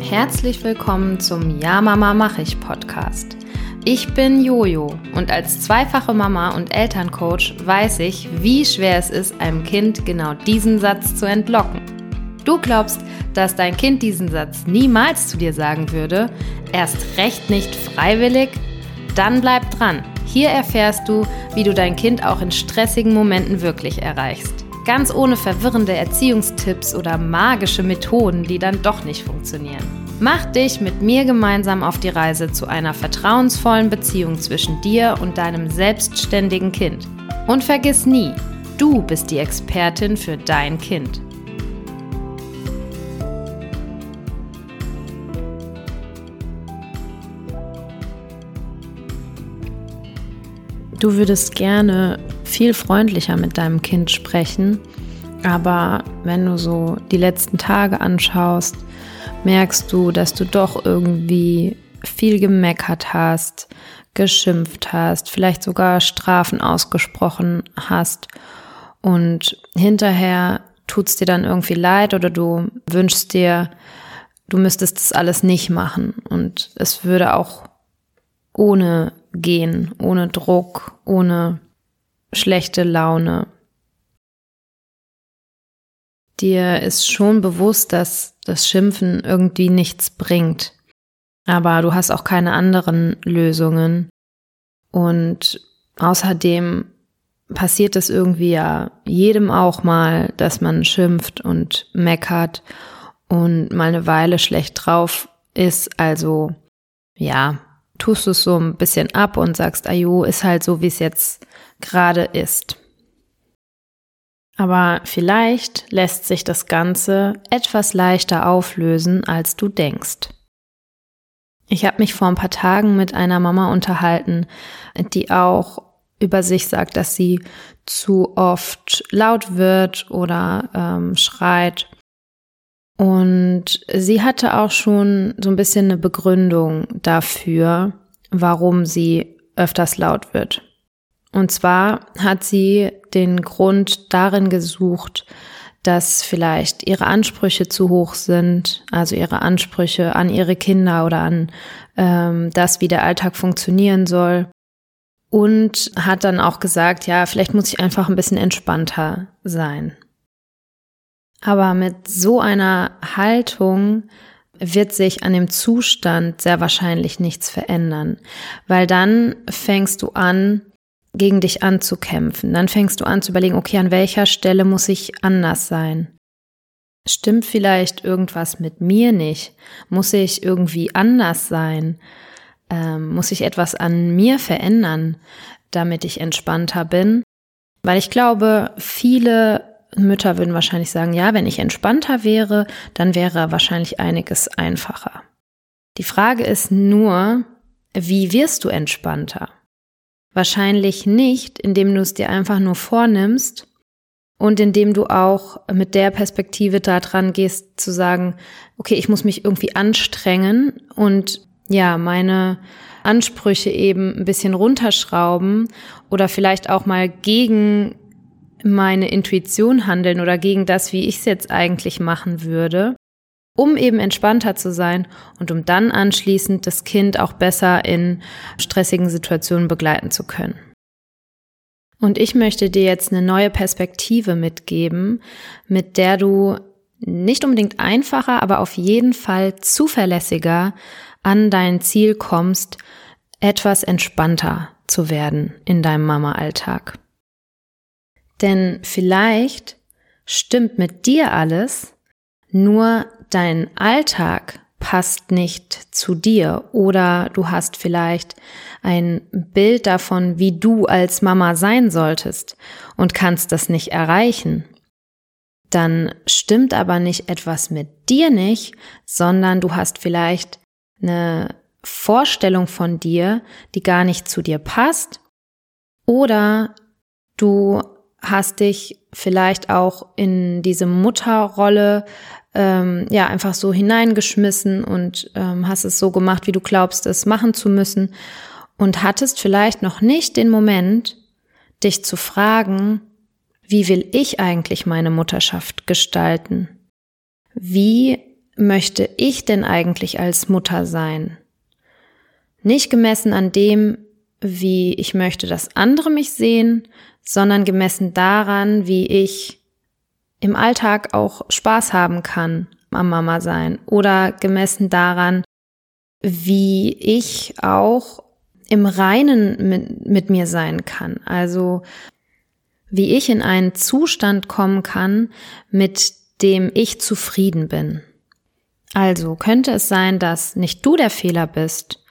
Herzlich willkommen zum Ja Mama mach ich Podcast. Ich bin Jojo und als zweifache Mama und Elterncoach weiß ich, wie schwer es ist, einem Kind genau diesen Satz zu entlocken. Du glaubst, dass dein Kind diesen Satz niemals zu dir sagen würde, erst recht nicht freiwillig? Dann bleib dran. Hier erfährst du, wie du dein Kind auch in stressigen Momenten wirklich erreichst. Ganz ohne verwirrende Erziehungstipps oder magische Methoden, die dann doch nicht funktionieren. Mach dich mit mir gemeinsam auf die Reise zu einer vertrauensvollen Beziehung zwischen dir und deinem selbstständigen Kind. Und vergiss nie, du bist die Expertin für dein Kind. Du würdest gerne viel freundlicher mit deinem Kind sprechen, aber wenn du so die letzten Tage anschaust, merkst du, dass du doch irgendwie viel gemeckert hast, geschimpft hast, vielleicht sogar Strafen ausgesprochen hast. Und hinterher tut es dir dann irgendwie leid oder du wünschst dir, du müsstest das alles nicht machen. Und es würde auch ohne gehen, ohne Druck, ohne schlechte Laune. Dir ist schon bewusst, dass das Schimpfen irgendwie nichts bringt. Aber du hast auch keine anderen Lösungen. Und außerdem passiert es irgendwie ja jedem auch mal, dass man schimpft und meckert und mal eine Weile schlecht drauf ist. Also ja, tust du es so ein bisschen ab und sagst, ajo, ist halt so, wie es jetzt gerade ist. Aber vielleicht lässt sich das Ganze etwas leichter auflösen, als du denkst. Ich habe mich vor ein paar Tagen mit einer Mama unterhalten, die auch über sich sagt, dass sie zu oft laut wird oder ähm, schreit. Und sie hatte auch schon so ein bisschen eine Begründung dafür, warum sie öfters laut wird. Und zwar hat sie den Grund darin gesucht, dass vielleicht ihre Ansprüche zu hoch sind, also ihre Ansprüche an ihre Kinder oder an ähm, das, wie der Alltag funktionieren soll. Und hat dann auch gesagt, ja, vielleicht muss ich einfach ein bisschen entspannter sein. Aber mit so einer Haltung wird sich an dem Zustand sehr wahrscheinlich nichts verändern, weil dann fängst du an, gegen dich anzukämpfen. Dann fängst du an zu überlegen, okay, an welcher Stelle muss ich anders sein? Stimmt vielleicht irgendwas mit mir nicht? Muss ich irgendwie anders sein? Ähm, muss ich etwas an mir verändern, damit ich entspannter bin? Weil ich glaube, viele Mütter würden wahrscheinlich sagen, ja, wenn ich entspannter wäre, dann wäre wahrscheinlich einiges einfacher. Die Frage ist nur, wie wirst du entspannter? Wahrscheinlich nicht, indem du es dir einfach nur vornimmst und indem du auch mit der Perspektive da dran gehst, zu sagen, okay, ich muss mich irgendwie anstrengen und ja, meine Ansprüche eben ein bisschen runterschrauben oder vielleicht auch mal gegen meine Intuition handeln oder gegen das, wie ich es jetzt eigentlich machen würde um eben entspannter zu sein und um dann anschließend das Kind auch besser in stressigen Situationen begleiten zu können. Und ich möchte dir jetzt eine neue Perspektive mitgeben, mit der du nicht unbedingt einfacher, aber auf jeden Fall zuverlässiger an dein Ziel kommst, etwas entspannter zu werden in deinem Mama-Alltag. Denn vielleicht stimmt mit dir alles, nur dein Alltag passt nicht zu dir. Oder du hast vielleicht ein Bild davon, wie du als Mama sein solltest und kannst das nicht erreichen, dann stimmt aber nicht etwas mit dir nicht, sondern du hast vielleicht eine Vorstellung von dir, die gar nicht zu dir passt. Oder du hast dich vielleicht auch in diese Mutterrolle ähm, ja einfach so hineingeschmissen und ähm, hast es so gemacht, wie du glaubst, es machen zu müssen und hattest vielleicht noch nicht den Moment, dich zu fragen, wie will ich eigentlich meine Mutterschaft gestalten? Wie möchte ich denn eigentlich als Mutter sein? Nicht gemessen an dem, wie ich möchte, dass andere mich sehen, sondern gemessen daran, wie ich im Alltag auch Spaß haben kann am Mama sein oder gemessen daran, wie ich auch im Reinen mit, mit mir sein kann. Also wie ich in einen Zustand kommen kann, mit dem ich zufrieden bin. Also könnte es sein, dass nicht du der Fehler bist,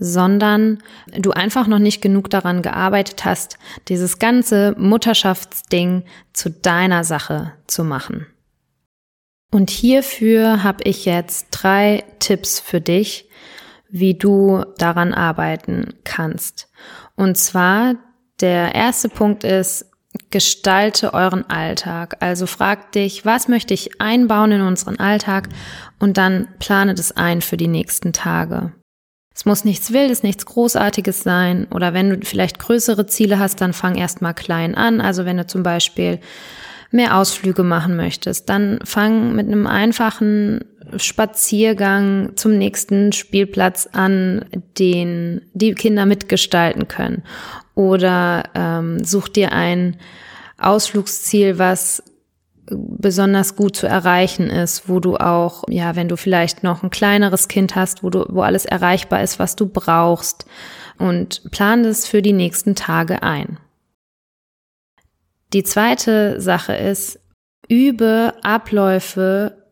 sondern du einfach noch nicht genug daran gearbeitet hast, dieses ganze Mutterschaftsding zu deiner Sache zu machen. Und hierfür habe ich jetzt drei Tipps für dich, wie du daran arbeiten kannst. Und zwar der erste Punkt ist, gestalte euren Alltag. Also frag dich, was möchte ich einbauen in unseren Alltag und dann plane das ein für die nächsten Tage. Es muss nichts Wildes, nichts Großartiges sein. Oder wenn du vielleicht größere Ziele hast, dann fang erstmal klein an. Also wenn du zum Beispiel mehr Ausflüge machen möchtest, dann fang mit einem einfachen Spaziergang zum nächsten Spielplatz an, den die Kinder mitgestalten können. Oder ähm, such dir ein Ausflugsziel, was besonders gut zu erreichen ist, wo du auch, ja, wenn du vielleicht noch ein kleineres Kind hast, wo du, wo alles erreichbar ist, was du brauchst und plan das für die nächsten Tage ein. Die zweite Sache ist, übe Abläufe,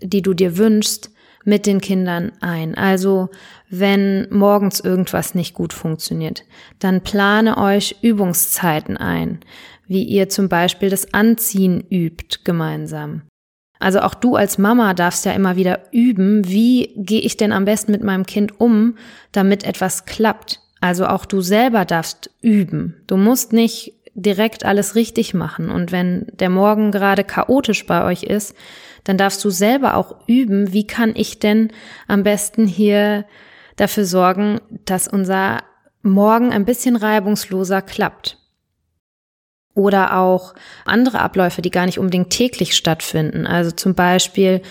die du dir wünschst, mit den Kindern ein. Also wenn morgens irgendwas nicht gut funktioniert, dann plane euch Übungszeiten ein wie ihr zum Beispiel das Anziehen übt gemeinsam. Also auch du als Mama darfst ja immer wieder üben, wie gehe ich denn am besten mit meinem Kind um, damit etwas klappt. Also auch du selber darfst üben. Du musst nicht direkt alles richtig machen. Und wenn der Morgen gerade chaotisch bei euch ist, dann darfst du selber auch üben, wie kann ich denn am besten hier dafür sorgen, dass unser Morgen ein bisschen reibungsloser klappt oder auch andere Abläufe, die gar nicht unbedingt täglich stattfinden. Also zum Beispiel,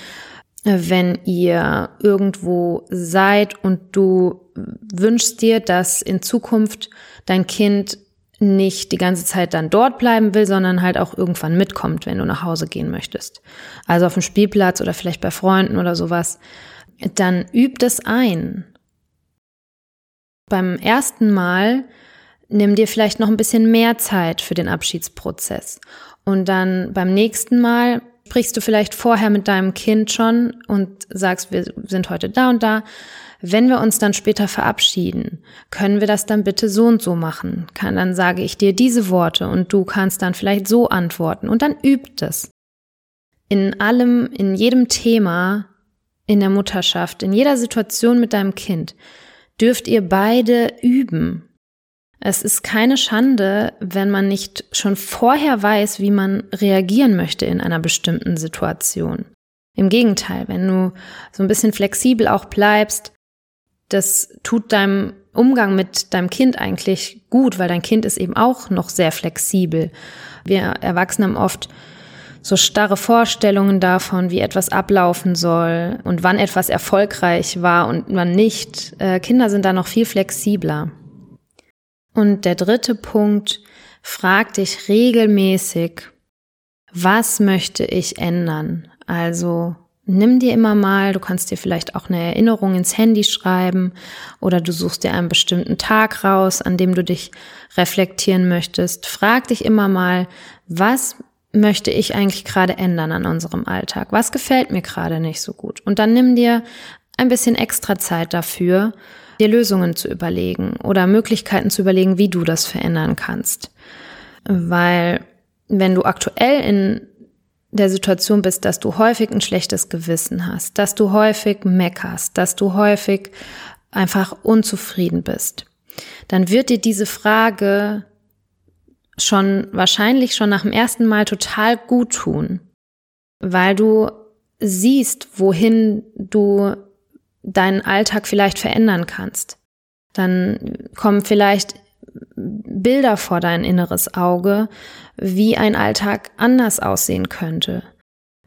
wenn ihr irgendwo seid und du wünschst dir, dass in Zukunft dein Kind nicht die ganze Zeit dann dort bleiben will, sondern halt auch irgendwann mitkommt, wenn du nach Hause gehen möchtest. Also auf dem Spielplatz oder vielleicht bei Freunden oder sowas. Dann übt es ein. Beim ersten Mal nimm dir vielleicht noch ein bisschen mehr Zeit für den Abschiedsprozess. Und dann beim nächsten Mal sprichst du vielleicht vorher mit deinem Kind schon und sagst, wir sind heute da und da. Wenn wir uns dann später verabschieden, können wir das dann bitte so und so machen. Kann, dann sage ich dir diese Worte und du kannst dann vielleicht so antworten und dann übt es. In allem, in jedem Thema in der Mutterschaft, in jeder Situation mit deinem Kind dürft ihr beide üben. Es ist keine Schande, wenn man nicht schon vorher weiß, wie man reagieren möchte in einer bestimmten Situation. Im Gegenteil, wenn du so ein bisschen flexibel auch bleibst, das tut deinem Umgang mit deinem Kind eigentlich gut, weil dein Kind ist eben auch noch sehr flexibel. Wir Erwachsene haben oft so starre Vorstellungen davon, wie etwas ablaufen soll und wann etwas erfolgreich war und wann nicht. Äh, Kinder sind da noch viel flexibler. Und der dritte Punkt, frag dich regelmäßig, was möchte ich ändern? Also nimm dir immer mal, du kannst dir vielleicht auch eine Erinnerung ins Handy schreiben oder du suchst dir einen bestimmten Tag raus, an dem du dich reflektieren möchtest. Frag dich immer mal, was möchte ich eigentlich gerade ändern an unserem Alltag? Was gefällt mir gerade nicht so gut? Und dann nimm dir ein bisschen extra Zeit dafür, dir Lösungen zu überlegen oder Möglichkeiten zu überlegen, wie du das verändern kannst. Weil wenn du aktuell in der Situation bist, dass du häufig ein schlechtes Gewissen hast, dass du häufig meckerst, dass du häufig einfach unzufrieden bist, dann wird dir diese Frage schon wahrscheinlich schon nach dem ersten Mal total gut tun, weil du siehst, wohin du deinen Alltag vielleicht verändern kannst. Dann kommen vielleicht Bilder vor dein inneres Auge, wie ein Alltag anders aussehen könnte.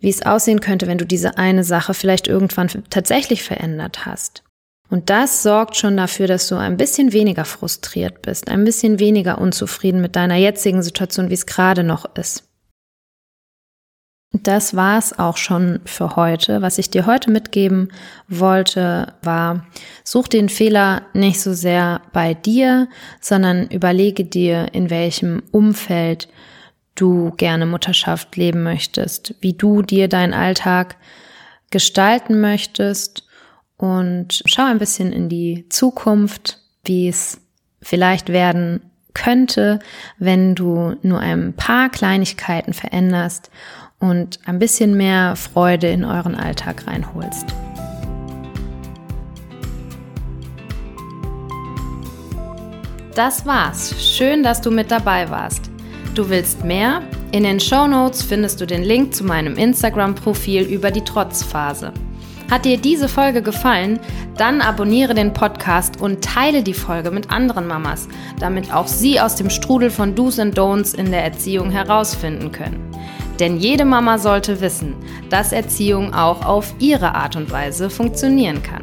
Wie es aussehen könnte, wenn du diese eine Sache vielleicht irgendwann tatsächlich verändert hast. Und das sorgt schon dafür, dass du ein bisschen weniger frustriert bist, ein bisschen weniger unzufrieden mit deiner jetzigen Situation, wie es gerade noch ist. Das war es auch schon für heute. Was ich dir heute mitgeben wollte, war, such den Fehler nicht so sehr bei dir, sondern überlege dir, in welchem Umfeld du gerne Mutterschaft leben möchtest, wie du dir deinen Alltag gestalten möchtest und schau ein bisschen in die Zukunft, wie es vielleicht werden könnte, wenn du nur ein paar Kleinigkeiten veränderst und ein bisschen mehr Freude in euren Alltag reinholst. Das war's. Schön, dass du mit dabei warst. Du willst mehr? In den Show Notes findest du den Link zu meinem Instagram-Profil über die Trotzphase. Hat dir diese Folge gefallen? Dann abonniere den Podcast und teile die Folge mit anderen Mamas, damit auch sie aus dem Strudel von Do's und Don'ts in der Erziehung herausfinden können. Denn jede Mama sollte wissen, dass Erziehung auch auf ihre Art und Weise funktionieren kann.